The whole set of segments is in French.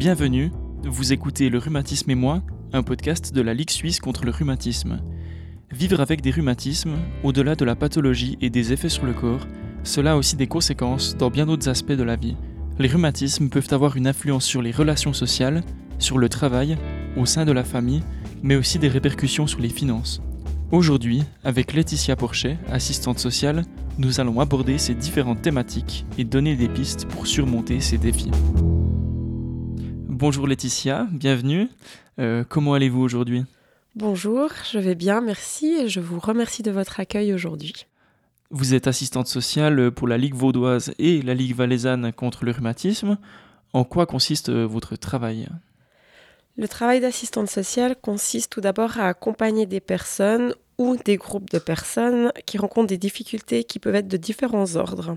Bienvenue, vous écoutez Le Rhumatisme et moi, un podcast de la Ligue suisse contre le rhumatisme. Vivre avec des rhumatismes, au-delà de la pathologie et des effets sur le corps, cela a aussi des conséquences dans bien d'autres aspects de la vie. Les rhumatismes peuvent avoir une influence sur les relations sociales, sur le travail, au sein de la famille, mais aussi des répercussions sur les finances. Aujourd'hui, avec Laetitia Porchet, assistante sociale, nous allons aborder ces différentes thématiques et donner des pistes pour surmonter ces défis. Bonjour Laetitia, bienvenue. Euh, comment allez-vous aujourd'hui? Bonjour, je vais bien, merci et je vous remercie de votre accueil aujourd'hui. Vous êtes assistante sociale pour la Ligue vaudoise et la Ligue valaisanne contre le rhumatisme. En quoi consiste euh, votre travail? Le travail d'assistante sociale consiste tout d'abord à accompagner des personnes ou des groupes de personnes qui rencontrent des difficultés qui peuvent être de différents ordres.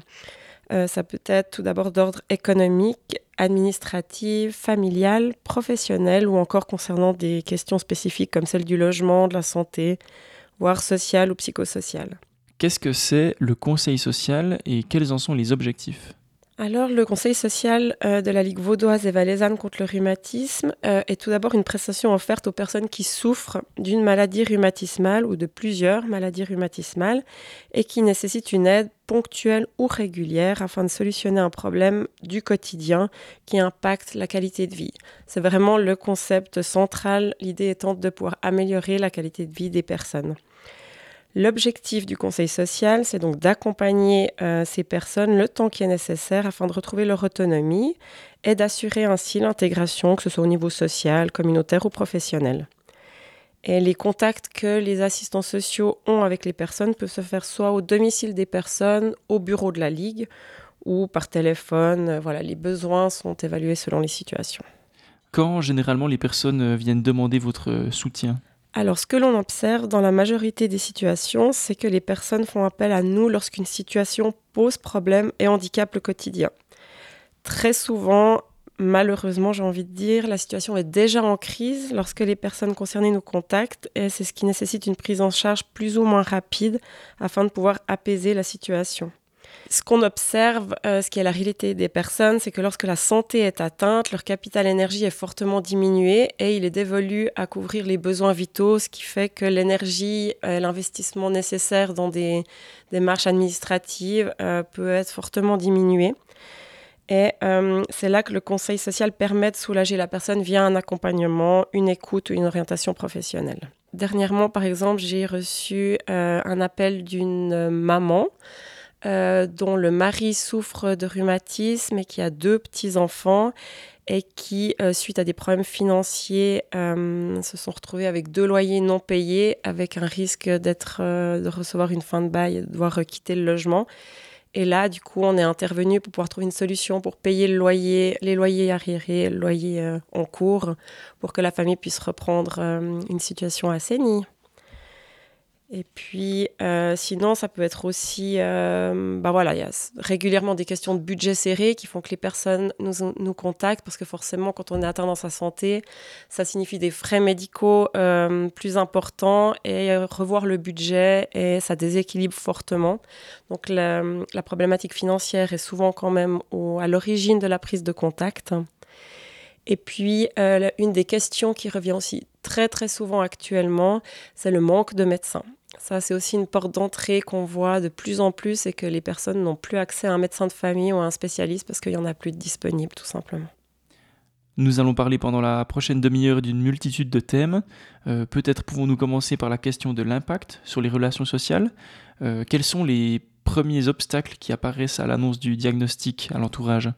Euh, ça peut être tout d'abord d'ordre économique, administratif, familial, professionnel ou encore concernant des questions spécifiques comme celles du logement, de la santé, voire sociale ou psychosociale. Qu'est-ce que c'est le conseil social et quels en sont les objectifs? Alors, le conseil social euh, de la Ligue vaudoise et valaisanne contre le rhumatisme euh, est tout d'abord une prestation offerte aux personnes qui souffrent d'une maladie rhumatismale ou de plusieurs maladies rhumatismales et qui nécessitent une aide ponctuelle ou régulière afin de solutionner un problème du quotidien qui impacte la qualité de vie. C'est vraiment le concept central, l'idée étant de pouvoir améliorer la qualité de vie des personnes. L'objectif du conseil social, c'est donc d'accompagner euh, ces personnes le temps qui est nécessaire afin de retrouver leur autonomie et d'assurer ainsi l'intégration, que ce soit au niveau social, communautaire ou professionnel. Et les contacts que les assistants sociaux ont avec les personnes peuvent se faire soit au domicile des personnes, au bureau de la Ligue ou par téléphone. Voilà, les besoins sont évalués selon les situations. Quand généralement les personnes viennent demander votre soutien? Alors, ce que l'on observe dans la majorité des situations, c'est que les personnes font appel à nous lorsqu'une situation pose problème et handicape le quotidien. Très souvent, malheureusement, j'ai envie de dire, la situation est déjà en crise lorsque les personnes concernées nous contactent et c'est ce qui nécessite une prise en charge plus ou moins rapide afin de pouvoir apaiser la situation. Ce qu'on observe, euh, ce qui est la réalité des personnes, c'est que lorsque la santé est atteinte, leur capital énergie est fortement diminué et il est dévolu à couvrir les besoins vitaux, ce qui fait que l'énergie, et l'investissement nécessaire dans des démarches administratives euh, peut être fortement diminué. Et euh, c'est là que le conseil social permet de soulager la personne via un accompagnement, une écoute ou une orientation professionnelle. Dernièrement, par exemple, j'ai reçu un appel d'une maman euh, dont le mari souffre de rhumatisme et qui a deux petits-enfants et qui, euh, suite à des problèmes financiers, euh, se sont retrouvés avec deux loyers non payés, avec un risque d'être, de recevoir une fin de bail et de devoir quitter le logement. Et là, du coup, on est intervenu pour pouvoir trouver une solution pour payer le loyer, les loyers arriérés, le loyer en cours, pour que la famille puisse reprendre une situation assainie. Et puis, euh, sinon, ça peut être aussi, euh, bah voilà, il y a régulièrement des questions de budget serré qui font que les personnes nous, nous contactent parce que forcément, quand on est atteint dans sa santé, ça signifie des frais médicaux euh, plus importants et revoir le budget et ça déséquilibre fortement. Donc, la, problématique financière est souvent quand même à l'origine de la prise de contact. Et puis, une des questions qui revient aussi très très souvent actuellement, c'est le manque de médecins. Ça, c'est aussi une porte d'entrée qu'on voit de plus en plus et que les personnes n'ont plus accès à un médecin de famille ou à un spécialiste parce qu'il n'y en a plus de disponible, tout simplement. Nous allons parler pendant la prochaine demi-heure d'une multitude de thèmes. Euh, peut-être pouvons-nous commencer par la question de l'impact sur les relations sociales. Euh, quels sont les premiers obstacles qui apparaissent à l'annonce du diagnostic à l'entourage?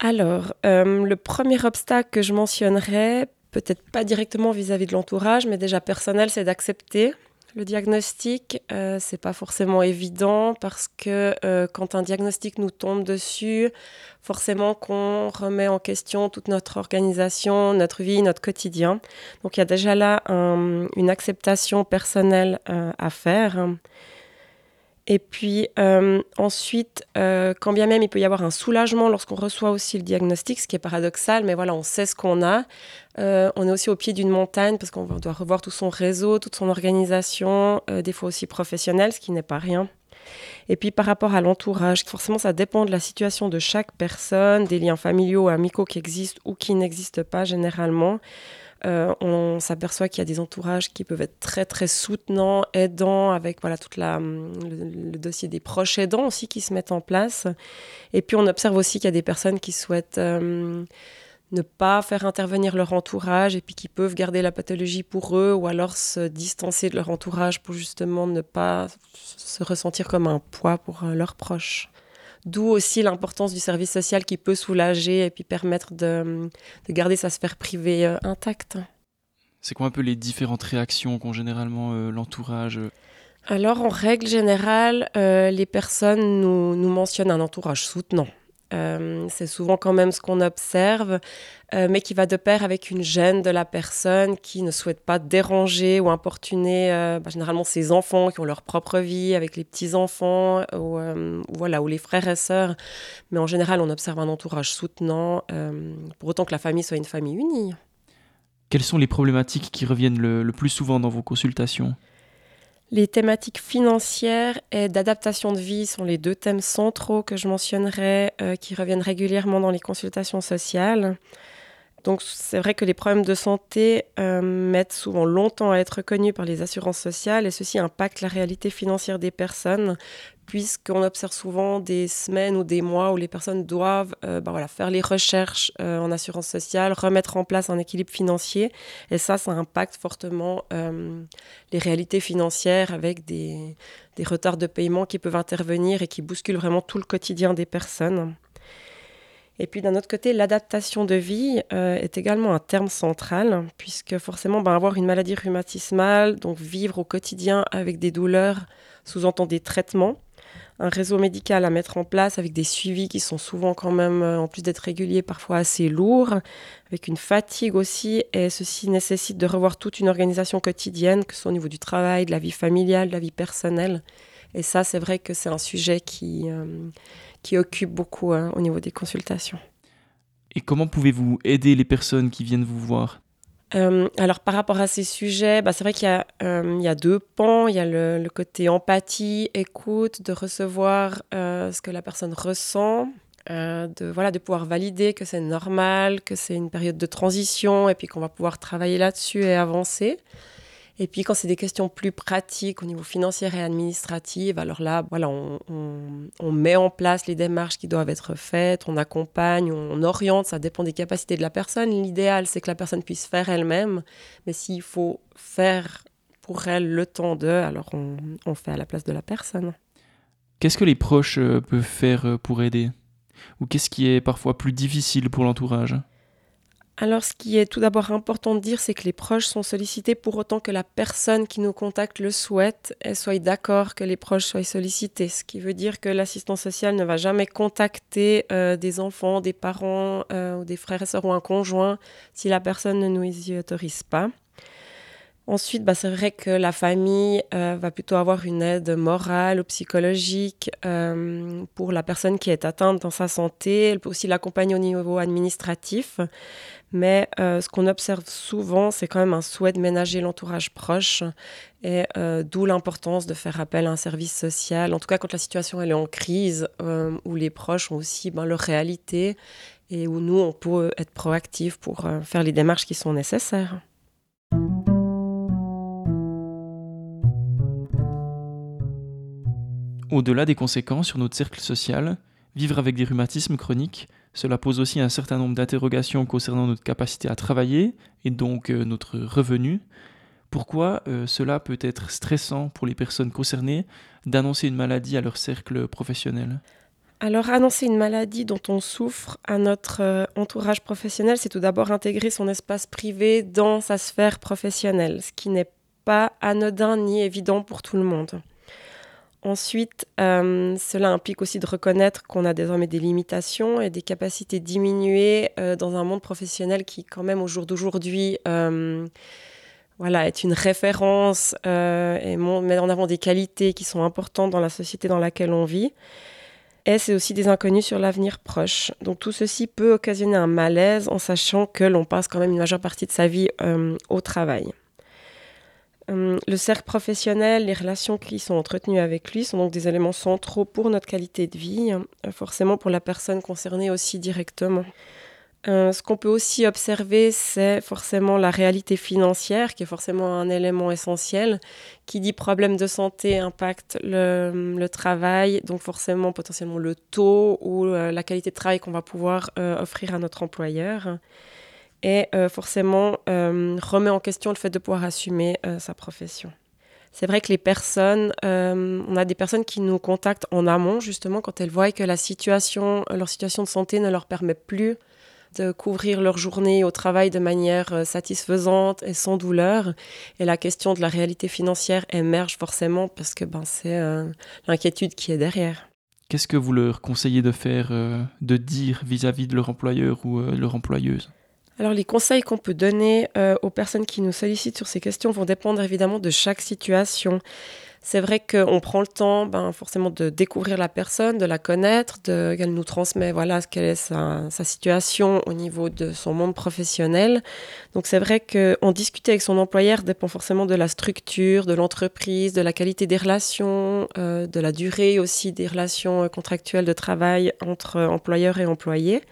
Alors, euh, le premier obstacle que je mentionnerais, peut-être pas directement vis-à-vis -vis de l'entourage, mais déjà personnel, c'est d'accepter le diagnostic, euh, c'est pas forcément évident parce que euh, quand un diagnostic nous tombe dessus, forcément qu'on remet en question toute notre organisation, notre vie, notre quotidien. Donc il y a déjà là une acceptation personnelle euh, à faire. Et puis euh, ensuite, euh, quand bien même il peut y avoir un soulagement lorsqu'on reçoit aussi le diagnostic, ce qui est paradoxal, mais voilà, on sait ce qu'on a. Euh, on est aussi au pied d'une montagne parce qu'on doit revoir tout son réseau, toute son organisation, des fois aussi professionnelle, ce qui n'est pas rien. Et puis par rapport à l'entourage, forcément ça dépend de la situation de chaque personne, des liens familiaux, amicaux qui existent ou qui n'existent pas généralement. Euh, on s'aperçoit qu'il y a des entourages qui peuvent être très très soutenants, aidants, avec voilà toute la le, dossier des proches aidants aussi qui se mettent en place. Et puis on observe aussi qu'il y a des personnes qui souhaitent euh, ne pas faire intervenir leur entourage et puis qui peuvent garder la pathologie pour eux ou alors se distancer de leur entourage pour justement ne pas se ressentir comme un poids pour euh, leurs proches. D'où aussi l'importance du service social qui peut soulager et puis permettre de, garder sa sphère privée euh, intacte. C'est quoi un peu les différentes réactions qu'ont généralement euh, l'entourage Alors, en règle générale, les personnes nous, nous mentionnent un entourage soutenant. Euh, c'est souvent quand même ce qu'on observe, euh, mais qui va de pair avec une gêne de la personne qui ne souhaite pas déranger ou importuner euh, bah, généralement ses enfants qui ont leur propre vie avec les petits-enfants ou, voilà, ou les frères et sœurs. Mais en général, on observe un entourage soutenant, pour autant que la famille soit une famille unie. Quelles sont les problématiques qui reviennent le plus souvent dans vos consultations? Les thématiques financières et d'adaptation de vie sont les deux thèmes centraux que je mentionnerai, euh, qui reviennent régulièrement dans les consultations sociales. Donc c'est vrai que les problèmes de santé euh, mettent souvent longtemps à être reconnus par les assurances sociales et ceci impacte la réalité financière des personnes puisqu'on observe souvent des semaines ou des mois où les personnes doivent euh, bah voilà, faire les recherches euh, en assurance sociale, remettre en place un équilibre financier et ça, ça impacte fortement les réalités financières avec des retards de paiement qui peuvent intervenir et qui bousculent vraiment tout le quotidien des personnes. Et puis d'un autre côté, l'adaptation de vie euh, est également un terme central, puisque forcément, ben, avoir une maladie rhumatismale, donc vivre au quotidien avec des douleurs, sous-entend des traitements, un réseau médical à mettre en place avec des suivis qui sont souvent quand même, euh, en plus d'être réguliers, parfois assez lourds, avec une fatigue aussi, et ceci nécessite de revoir toute une organisation quotidienne, que ce soit au niveau du travail, de la vie familiale, de la vie personnelle. Et ça, c'est vrai que c'est un sujet qui, euh, qui occupe beaucoup hein, au niveau des consultations. Et comment pouvez-vous aider les personnes qui viennent vous voir? Euh, alors par rapport à ces sujets, bah, c'est vrai qu'il y, euh, y, a deux pans. Il y a le, côté empathie, écoute, de recevoir euh, ce que la personne ressent, de, voilà, de pouvoir valider que c'est normal, que c'est une période de transition et puis qu'on va pouvoir travailler là-dessus et avancer. Et puis quand c'est des questions plus pratiques au niveau financier et administratif, alors là, voilà, on, met en place les démarches qui doivent être faites, on accompagne, on, oriente, ça dépend des capacités de la personne. L'idéal, c'est que la personne puisse faire elle-même, mais s'il faut faire pour elle le temps de, alors on, on fait à la place de la personne. Qu'est-ce que les proches euh, peuvent faire euh, pour aider? Ou qu'est-ce qui est parfois plus difficile pour l'entourage? Alors, ce qui est tout d'abord important de dire, c'est que les proches sont sollicités pour autant que la personne qui nous contacte le souhaite et soit d'accord que les proches soient sollicités. Ce qui veut dire que l'assistant social ne va jamais contacter euh, des enfants, des parents euh, ou des frères et sœurs ou un conjoint si la personne ne nous y autorise pas. Ensuite, bah, c'est vrai que la famille euh, va plutôt avoir une aide morale ou psychologique pour la personne qui est atteinte dans sa santé. Elle peut aussi l'accompagner au niveau administratif. Mais euh, ce qu'on observe souvent, c'est quand même un souhait de ménager l'entourage proche, et euh, d'où l'importance de faire appel à un service social. En tout cas, quand la situation elle est en crise, euh, où les proches ont aussi ben, leur réalité, et où nous, on peut être proactifs pour faire les démarches qui sont nécessaires. Au-delà des conséquences sur notre cercle social, vivre avec des rhumatismes chroniques cela pose aussi un certain nombre d'interrogations concernant notre capacité à travailler et donc euh, notre revenu. Pourquoi euh, cela peut être stressant pour les personnes concernées d'annoncer une maladie à leur cercle professionnel? Alors annoncer une maladie dont on souffre à notre euh, entourage professionnel, c'est tout d'abord intégrer son espace privé dans sa sphère professionnelle, ce qui n'est pas anodin ni évident pour tout le monde. Ensuite, euh, cela implique aussi de reconnaître qu'on a désormais des limitations et des capacités diminuées euh, dans un monde professionnel qui, quand même, au jour d'aujourd'hui, euh, voilà, est une référence et met en avant des qualités qui sont importantes dans la société dans laquelle on vit. Et c'est aussi des inconnus sur l'avenir proche. Donc tout ceci peut occasionner un malaise en sachant que l'on passe quand même une majeure partie de sa vie au travail. Hum, le cercle professionnel, les relations qui sont entretenues avec lui sont donc des éléments centraux pour notre qualité de vie, hein, forcément pour la personne concernée aussi directement. Euh, ce qu'on peut aussi observer, c'est forcément la réalité financière, qui est forcément un élément essentiel. Qui dit problème de santé impacte le, travail, donc forcément potentiellement le taux ou euh, la qualité de travail qu'on va pouvoir euh, offrir à notre employeur. Et forcément remet en question le fait de pouvoir assumer sa profession. C'est vrai que les personnes, on a des personnes qui nous contactent en amont, justement, quand elles voient que la situation, leur situation de santé ne leur permet plus de couvrir leur journée au travail de manière euh, satisfaisante et sans douleur. Et la question de la réalité financière émerge forcément parce que ben, c'est euh, l'inquiétude qui est derrière. Qu'est-ce que vous leur conseillez de faire, euh, de dire vis-à-vis de leur employeur ou leur employeuse? Alors les conseils qu'on peut donner aux personnes qui nous sollicitent sur ces questions vont dépendre évidemment de chaque situation. C'est vrai qu'on prend le temps ben, forcément de découvrir la personne, de la connaître, qu'elle nous transmet voilà, quelle est sa, situation au niveau de son monde professionnel. Donc c'est vrai qu'en discuter avec son employeur dépend forcément de la structure, de l'entreprise, de la qualité des relations, euh, de la durée aussi des relations contractuelles de travail entre employeur et employé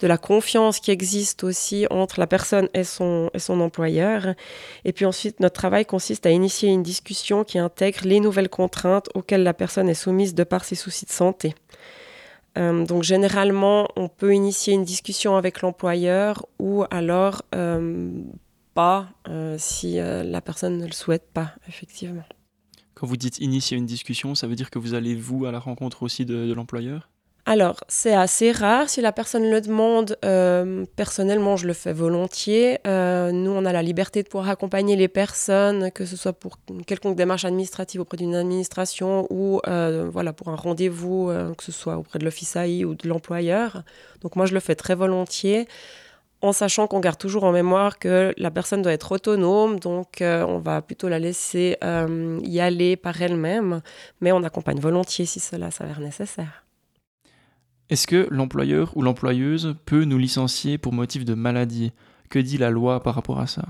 de la confiance qui existe aussi entre la personne et son, et son employeur. Et puis ensuite, notre travail consiste à initier une discussion qui intègre les nouvelles contraintes auxquelles la personne est soumise de par ses soucis de santé. Euh, donc généralement, on peut initier une discussion avec l'employeur ou alors euh, pas euh, si la personne ne le souhaite pas, effectivement. Quand vous dites initier une discussion, ça veut dire que vous allez, vous, à la rencontre aussi de l'employeur? Alors, c'est assez rare. Si la personne le demande, euh, personnellement, je le fais volontiers. Euh, nous, on a la liberté de pouvoir accompagner les personnes, que ce soit pour une quelconque démarche administrative auprès d'une administration ou euh, voilà, pour un rendez-vous, que ce soit auprès de l'office AI ou de l'employeur. Donc, moi, je le fais très volontiers en sachant qu'on garde toujours en mémoire que la personne doit être autonome, donc on va plutôt la laisser y aller par elle-même, mais on accompagne volontiers si cela s'avère nécessaire. Est-ce que l'employeur ou l'employeuse peut nous licencier pour motif de maladie? Que dit la loi par rapport à ça?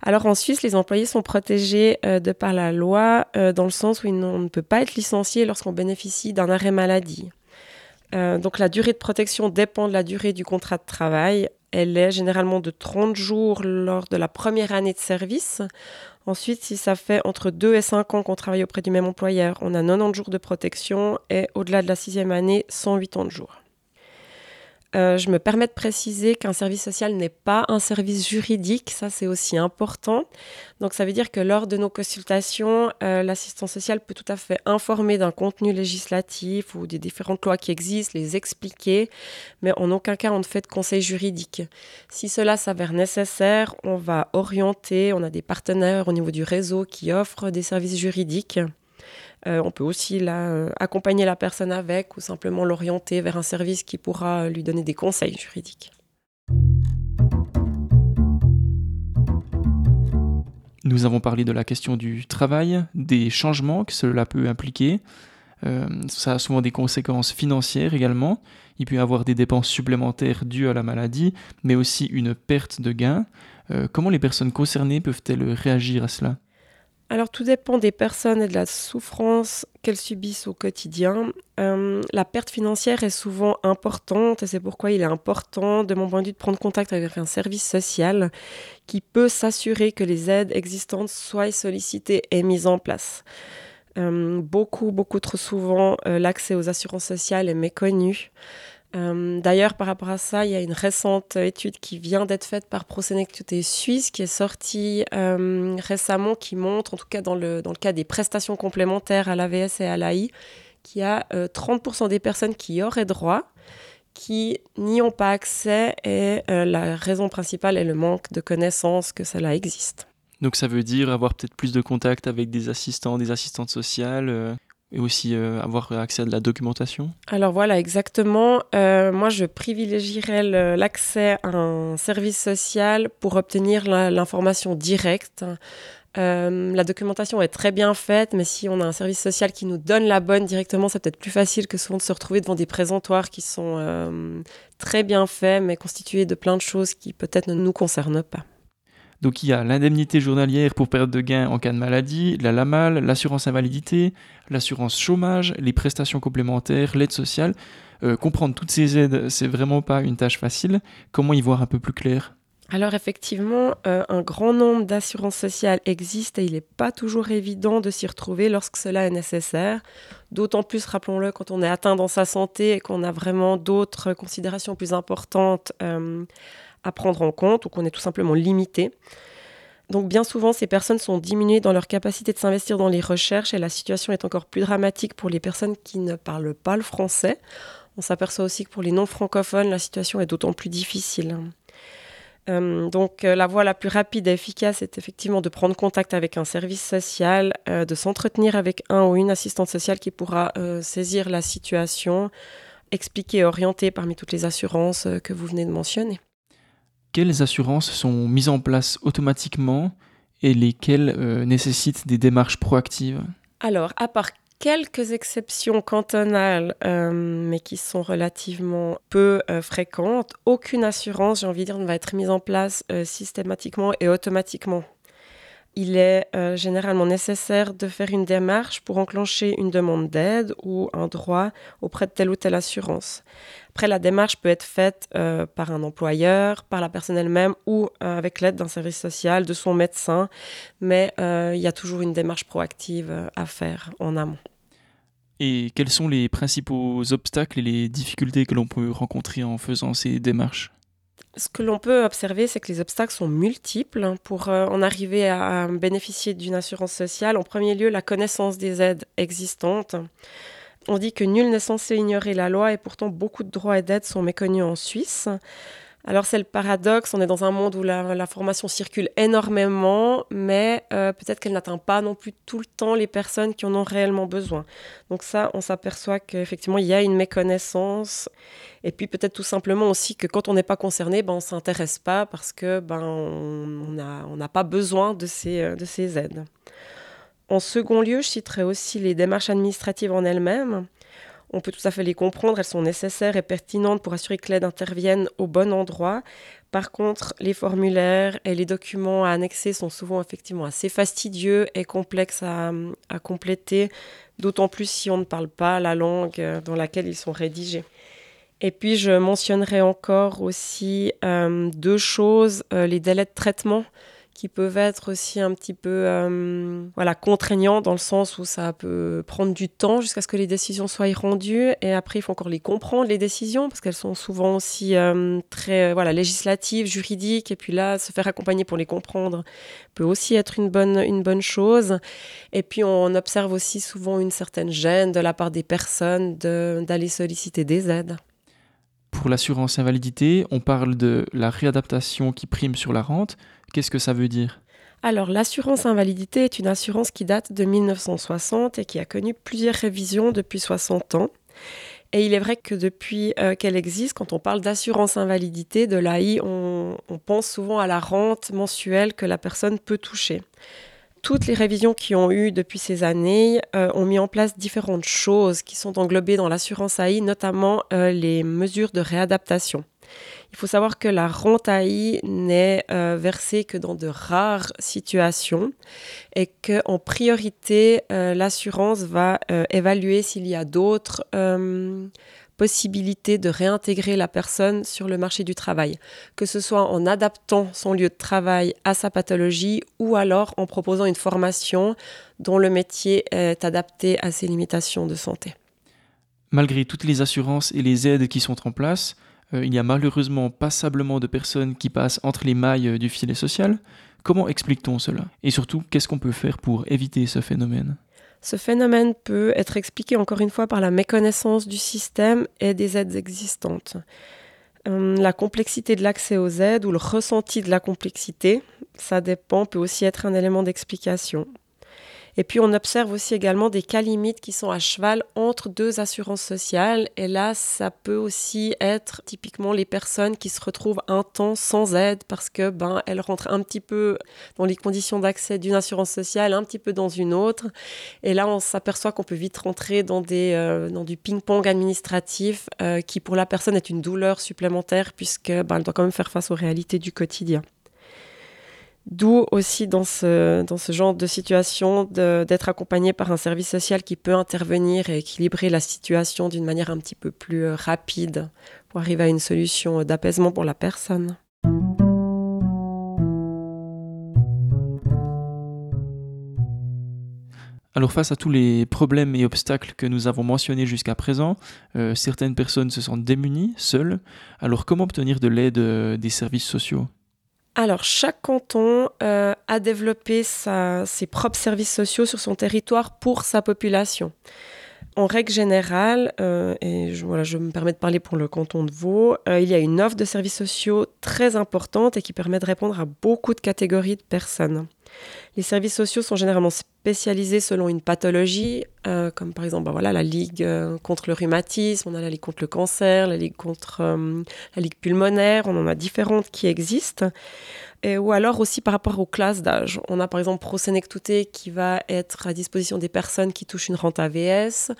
Alors en Suisse, les employés sont protégés euh, de par la loi euh, dans le sens où on ne peut pas être licencié lorsqu'on bénéficie d'un arrêt maladie. Euh, donc la durée de protection dépend de la durée du contrat de travail. Elle est généralement de 30 jours lors de la première année de service. Ensuite, si ça fait entre 2 et 5 ans qu'on travaille auprès du même employeur, on a 90 jours de protection et au-delà de la sixième année, 180 jours. Euh, je me permets de préciser qu'un service social n'est pas un service juridique, ça c'est aussi important. Donc ça veut dire que lors de nos consultations, euh, l'assistant social peut tout à fait informer d'un contenu législatif ou des différentes lois qui existent, les expliquer, mais en aucun cas on ne fait de conseil juridique. Si cela s'avère nécessaire, on va orienter, on a des partenaires au niveau du réseau qui offrent des services juridiques. Euh, on peut aussi euh, accompagner la personne avec ou simplement l'orienter vers un service qui pourra lui donner des conseils juridiques. Nous avons parlé de la question du travail, des changements que cela peut impliquer. Euh, ça a souvent des conséquences financières également. Il peut y avoir des dépenses supplémentaires dues à la maladie, mais aussi une perte de gain. comment les personnes concernées peuvent-elles réagir à cela? Alors tout dépend des personnes et de la souffrance qu'elles subissent au quotidien. Euh, la perte financière est souvent importante et c'est pourquoi il est important, de mon point de vue, de prendre contact avec un service social qui peut s'assurer que les aides existantes soient sollicitées et mises en place. Euh, beaucoup, beaucoup trop souvent, euh, l'accès aux assurances sociales est méconnu. Euh, d'ailleurs, par rapport à ça, il y a une récente étude qui vient d'être faite par Prosénectuté Suisse, qui est sortie euh, récemment, qui montre, en tout cas dans le, dans le cas des prestations complémentaires à l'AVS et à l'AI, qu'il y a 30% euh, des personnes qui auraient droit, qui n'y ont pas accès, et la raison principale est le manque de connaissances que cela existe. Donc ça veut dire avoir peut-être plus de contact avec des assistants, des assistantes sociales et aussi euh, avoir accès à de la documentation Alors voilà, exactement. Euh, moi, je privilégierais l'accès à un service social pour obtenir l'information directe. Euh, la documentation est très bien faite, mais si on a un service social qui nous donne la bonne directement, c'est peut-être plus facile que souvent de se retrouver devant des présentoirs qui sont très bien faits, mais constitués de plein de choses qui peut-être ne nous concernent pas. Donc il y a l'indemnité journalière pour perte de gain en cas de maladie, la LAMAL, l'assurance invalidité, l'assurance chômage, les prestations complémentaires, l'aide sociale. Euh, comprendre toutes ces aides, c'est vraiment pas une tâche facile. Comment y voir un peu plus clair? Alors effectivement, euh, un grand nombre d'assurances sociales existent et il n'est pas toujours évident de s'y retrouver lorsque cela est nécessaire. D'autant plus, rappelons-le, quand on est atteint dans sa santé et qu'on a vraiment d'autres considérations plus importantes euh, à prendre en compte ou qu'on est tout simplement limité. Donc bien souvent, ces personnes sont diminuées dans leur capacité de s'investir dans les recherches et la situation est encore plus dramatique pour les personnes qui ne parlent pas le français. On s'aperçoit aussi que pour les non-francophones, la situation est d'autant plus difficile. Euh, donc euh, la voie la plus rapide et efficace est effectivement de prendre contact avec un service social, euh, de s'entretenir avec un ou une assistante sociale qui pourra saisir la situation, expliquer et orienter parmi toutes les assurances que vous venez de mentionner. Quelles assurances sont mises en place automatiquement et lesquelles nécessitent des démarches proactives? Alors, à part quelques exceptions cantonales, euh, mais qui sont relativement peu euh, fréquentes. Aucune assurance, j'ai envie de dire, ne va être mise en place euh, systématiquement et automatiquement il est euh, généralement nécessaire de faire une démarche pour enclencher une demande d'aide ou un droit auprès de telle ou telle assurance. Après, la démarche peut être faite euh, par un employeur, par la personne elle-même ou euh, avec l'aide d'un service social, de son médecin, mais il y a toujours une démarche proactive à faire en amont. Et quels sont les principaux obstacles et les difficultés que l'on peut rencontrer en faisant ces démarches? Ce que l'on peut observer, c'est que les obstacles sont multiples pour euh, en arriver à, bénéficier d'une assurance sociale. En premier lieu, la connaissance des aides existantes. On dit que nul n'est censé ignorer la loi et pourtant beaucoup de droits et d'aides sont méconnus en Suisse. Alors c'est le paradoxe, on est dans un monde où la, formation circule énormément, mais euh, peut-être qu'elle n'atteint pas non plus tout le temps les personnes qui en ont réellement besoin. Donc ça, on s'aperçoit qu'effectivement, il y a une méconnaissance. Et puis peut-être tout simplement aussi que quand on n'est pas concerné, ben, on ne s'intéresse pas parce que ben, on n'a pas besoin de ces, euh, de ces aides. En second lieu, je citerai aussi les démarches administratives en elles-mêmes. On peut tout à fait les comprendre, elles sont nécessaires et pertinentes pour assurer que l'aide intervienne au bon endroit. Par contre, les formulaires et les documents à annexer sont souvent effectivement assez fastidieux et complexes à, compléter, d'autant plus si on ne parle pas la langue dans laquelle ils sont rédigés. Et puis, je mentionnerai encore aussi euh, deux choses, euh, les délais de traitement qui peuvent être aussi un petit peu euh, voilà, contraignants dans le sens où ça peut prendre du temps jusqu'à ce que les décisions soient rendues. Et après, il faut encore les comprendre, les décisions, parce qu'elles sont souvent aussi euh, très voilà, législatives, juridiques. Et puis là, se faire accompagner pour les comprendre peut aussi être une bonne, une bonne chose. Et puis, on observe aussi souvent une certaine gêne de la part des personnes d'aller solliciter des aides. Pour l'assurance invalidité, on parle de la réadaptation qui prime sur la rente. Qu'est-ce que ça veut dire? Alors, l'assurance invalidité est une assurance qui date de 1960 et qui a connu plusieurs révisions depuis 60 ans. Et il est vrai que depuis euh, qu'elle existe, quand on parle d'assurance invalidité, de l'AI, on, pense souvent à la rente mensuelle que la personne peut toucher. Toutes les révisions qui ont eu depuis ces années euh, ont mis en place différentes choses qui sont englobées dans l'assurance AI, notamment euh, les mesures de réadaptation. Il faut savoir que la rente AI n'est euh, versée que dans de rares situations et qu'en priorité, l'assurance va évaluer s'il y a d'autres possibilités de réintégrer la personne sur le marché du travail, que ce soit en adaptant son lieu de travail à sa pathologie ou alors en proposant une formation dont le métier est adapté à ses limitations de santé. Malgré toutes les assurances et les aides qui sont en place, euh, il y a malheureusement passablement de personnes qui passent entre les mailles euh, du filet social. Comment explique-t-on cela? Et surtout, qu'est-ce qu'on peut faire pour éviter ce phénomène? Ce phénomène peut être expliqué encore une fois par la méconnaissance du système et des aides existantes. Hum, la complexité de l'accès aux aides ou le ressenti de la complexité, ça dépend, peut aussi être un élément d'explication. Et puis on observe aussi également des cas limites qui sont à cheval entre deux assurances sociales. Et là, ça peut aussi être typiquement les personnes qui se retrouvent un temps sans aide parce que ben elles rentrent un petit peu dans les conditions d'accès d'une assurance sociale, un petit peu dans une autre. Et là, on s'aperçoit qu'on peut vite rentrer dans des euh, dans du ping-pong administratif euh, qui pour la personne est une douleur supplémentaire puisque ben, elle doit quand même faire face aux réalités du quotidien. D'où aussi dans ce, genre de situation d'être accompagné par un service social qui peut intervenir et équilibrer la situation d'une manière un petit peu plus euh, rapide pour arriver à une solution d'apaisement pour la personne. Alors face à tous les problèmes et obstacles que nous avons mentionnés jusqu'à présent, euh, certaines personnes se sentent démunies, seules. Alors comment obtenir de l'aide euh, des services sociaux? Alors, chaque canton euh, a développé ses propres services sociaux sur son territoire pour sa population. En règle générale, euh, et je, voilà, je me permets de parler pour le canton de Vaud, euh, il y a une offre de services sociaux très importante et qui permet de répondre à beaucoup de catégories de personnes. Les services sociaux sont généralement spécialisés selon une pathologie, euh, comme par exemple bah voilà, la Ligue euh, contre le rhumatisme, on a la Ligue contre le cancer, la Ligue contre euh, la Ligue pulmonaire, on en a différentes qui existent. Ou alors aussi par rapport aux classes d'âge. On a par exemple Pro-Sénectouté qui va être à disposition des personnes qui touchent une rente AVS,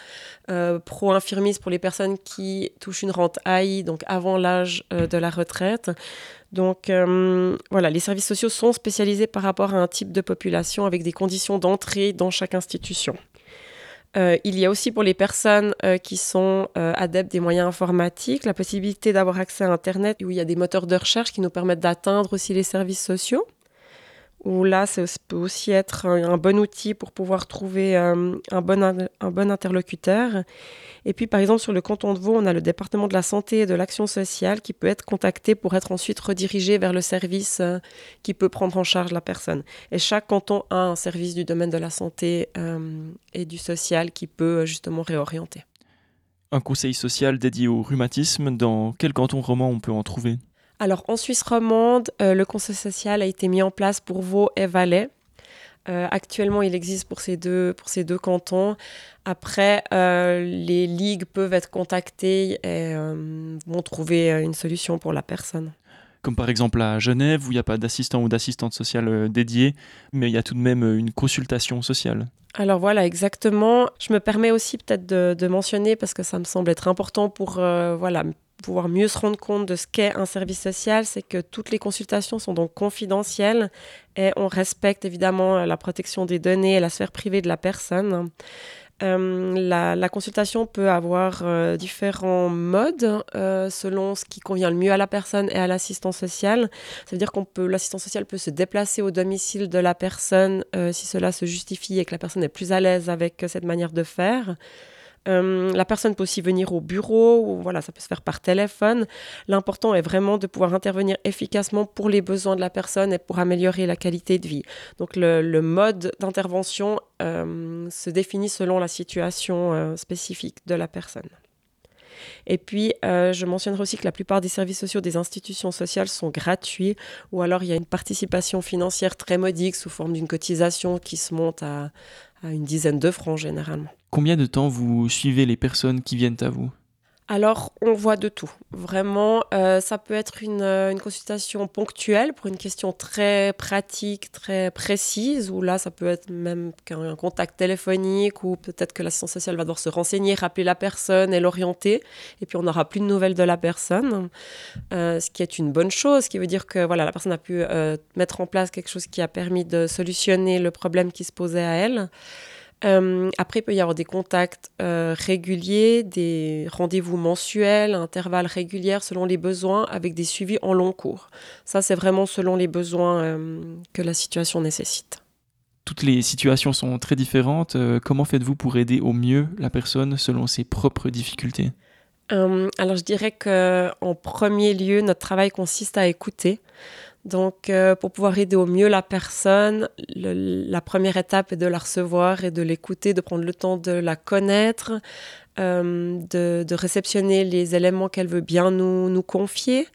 Pro-Infirmis pour les personnes qui touchent une rente AI, donc avant l'âge de la retraite. Donc euh, voilà, les services sociaux sont spécialisés par rapport à un type de population avec des conditions d'entrée dans chaque institution. Euh, il y a aussi pour les personnes euh, qui sont adeptes des moyens informatiques la possibilité d'avoir accès à Internet où il y a des moteurs de recherche qui nous permettent d'atteindre aussi les services sociaux où là, ça peut aussi être un, bon outil pour pouvoir trouver euh, un, bon, un bon interlocuteur. Et puis, par exemple, sur le canton de Vaud, on a le département de la santé et de l'action sociale qui peut être contacté pour être ensuite redirigé vers le service euh, qui peut prendre en charge la personne. Et chaque canton a un service du domaine de la santé euh, et du social qui peut justement réorienter. Un conseil social dédié au rhumatisme, dans quel canton roman on peut en trouver? Alors en Suisse romande, euh, le conseil social a été mis en place pour Vaud et Valais. Euh, actuellement, il existe pour ces deux, pour ces deux cantons. Après, euh, les ligues peuvent être contactées et vont trouver une solution pour la personne. Comme par exemple à Genève, où il n'y a pas d'assistant ou d'assistante sociale dédié, mais il y a tout de même une consultation sociale. Alors voilà, exactement. Je me permets aussi peut-être de, de, mentionner, parce que ça me semble être important pour voilà, pouvoir mieux se rendre compte de ce qu'est un service social, c'est que toutes les consultations sont donc confidentielles et on respecte évidemment la protection des données et la sphère privée de la personne. Euh, la, consultation peut avoir euh, différents modes euh, selon ce qui convient le mieux à la personne et à l'assistance sociale. Ça veut dire qu'on peut, l'assistance sociale peut se déplacer au domicile de la personne si cela se justifie et que la personne est plus à l'aise avec cette manière de faire. Euh, la personne peut aussi venir au bureau, ou voilà, ça peut se faire par téléphone. L'important est vraiment de pouvoir intervenir efficacement pour les besoins de la personne et pour améliorer la qualité de vie. Donc le, mode d'intervention euh, se définit selon la situation euh, spécifique de la personne. Et puis, je mentionnerai aussi que la plupart des services sociaux des institutions sociales sont gratuits, ou alors il y a une participation financière très modique sous forme d'une cotisation qui se monte à une dizaine de francs généralement. Combien de temps vous suivez les personnes qui viennent à vous? Alors, on voit de tout. Vraiment, euh, ça peut être euh, une, consultation ponctuelle pour une question très pratique, très précise, ou là, ça peut être même un contact téléphonique, ou peut-être que l'assistance sociale va devoir se renseigner, rappeler la personne et l'orienter, et puis on n'aura plus de nouvelles de la personne, euh, ce qui est une bonne chose, ce qui veut dire que voilà, la personne a pu mettre en place quelque chose qui a permis de solutionner le problème qui se posait à elle. Euh, après, il peut y avoir des contacts euh, réguliers, des rendez-vous mensuels, intervalles réguliers selon les besoins, avec des suivis en long cours. Ça, c'est vraiment selon les besoins euh, que la situation nécessite. Toutes les situations sont très différentes. comment faites-vous pour aider au mieux la personne selon ses propres difficultés? Alors, je dirais qu'en premier lieu, notre travail consiste à écouter. Donc, euh, pour pouvoir aider au mieux la personne, la première étape est de la recevoir et de l'écouter, de prendre le temps de la connaître, euh, de, réceptionner les éléments qu'elle veut bien nous, confier,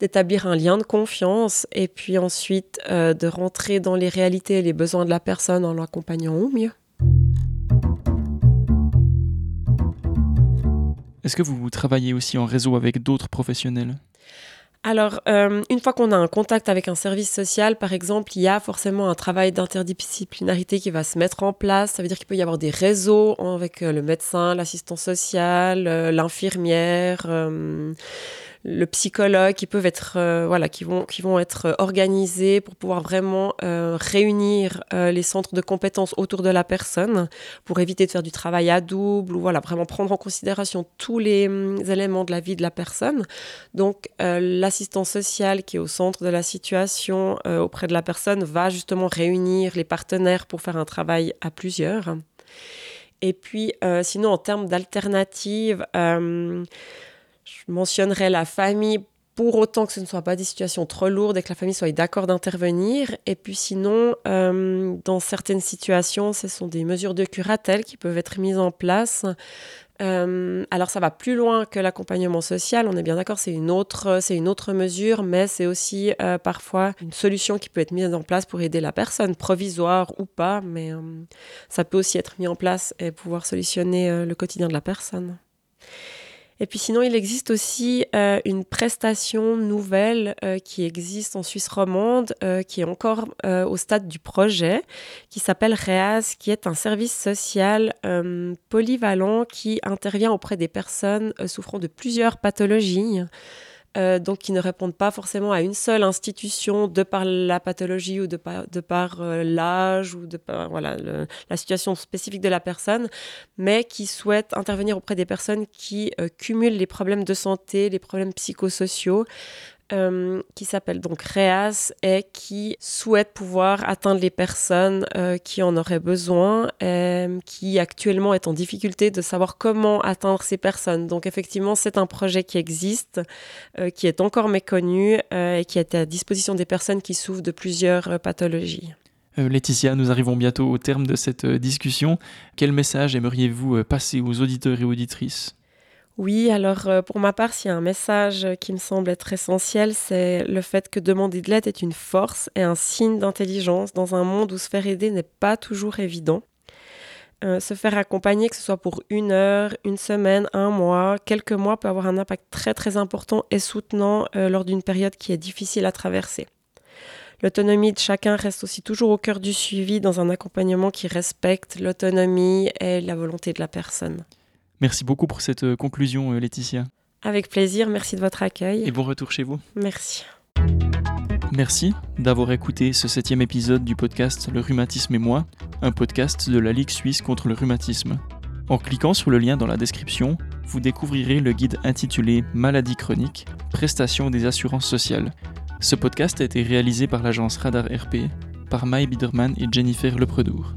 d'établir un lien de confiance et puis ensuite euh, de rentrer dans les réalités et les besoins de la personne en l'accompagnant au mieux. Est-ce que vous travaillez aussi en réseau avec d'autres professionnels? Alors, euh, une fois qu'on a un contact avec un service social, par exemple, il y a forcément un travail d'interdisciplinarité qui va se mettre en place. Ça veut dire qu'il peut y avoir des réseaux avec euh, le médecin, l'assistant social, euh, l'infirmière, le psychologue, qui peuvent être, euh, voilà, qui vont, qui vont être organisés pour pouvoir vraiment euh, réunir les centres de compétences autour de la personne, pour éviter de faire du travail à double, ou voilà, vraiment prendre en considération tous les hum, éléments de la vie de la personne. Donc, l'assistance sociale qui est au centre de la situation auprès de la personne va justement réunir les partenaires pour faire un travail à plusieurs. Et puis, sinon, en termes d'alternatives, je mentionnerai la famille pour autant que ce ne soit pas des situations trop lourdes et que la famille soit d'accord d'intervenir. Et puis sinon, euh, dans certaines situations, ce sont des mesures de curatelle qui peuvent être mises en place. Euh, alors ça va plus loin que l'accompagnement social, on est bien d'accord, c'est une autre, une autre mesure, mais c'est aussi euh, parfois une solution qui peut être mise en place pour aider la personne, provisoire ou pas, mais ça peut aussi être mis en place et pouvoir solutionner le quotidien de la personne. Et puis sinon, il existe aussi euh, une prestation nouvelle euh, qui existe en Suisse romande, euh, qui est encore au stade du projet, qui s'appelle REAS, qui est un service social polyvalent qui intervient auprès des personnes souffrant de plusieurs pathologies. Euh, donc qui ne répondent pas forcément à une seule institution de par la pathologie ou de par, de par euh, l'âge ou de par voilà, la situation spécifique de la personne, mais qui souhaitent intervenir auprès des personnes qui euh, cumulent les problèmes de santé, les problèmes psychosociaux, euh, qui s'appelle donc REAS et qui souhaite pouvoir atteindre les personnes euh, qui en auraient besoin, euh, qui actuellement est en difficulté de savoir comment atteindre ces personnes. Donc effectivement, c'est un projet qui existe, qui est encore méconnu et qui est à disposition des personnes qui souffrent de plusieurs pathologies. Laetitia, nous arrivons bientôt au terme de cette discussion. Quel message aimeriez-vous passer aux auditeurs et auditrices? Oui, alors euh, pour ma part, s'il y a un message qui me semble être essentiel, c'est le fait que demander de l'aide est une force et un signe d'intelligence dans un monde où se faire aider n'est pas toujours évident. Euh, se faire accompagner, que ce soit pour une heure, une semaine, un mois, quelques mois, peut avoir un impact très très important et soutenant euh, lors d'une période qui est difficile à traverser. L'autonomie de chacun reste aussi toujours au cœur du suivi dans un accompagnement qui respecte l'autonomie et la volonté de la personne. Merci beaucoup pour cette euh, conclusion, euh, Laetitia. Avec plaisir, merci de votre accueil. Et bon retour chez vous. Merci. Merci d'avoir écouté ce septième épisode du podcast Le rhumatisme et moi, un podcast de la Ligue suisse contre le rhumatisme. En cliquant sur le lien dans la description, vous découvrirez le guide intitulé Maladie chronique, prestations des assurances sociales. Ce podcast a été réalisé par l'agence Radar RP, par Mai Biderman et Jennifer Lepredour.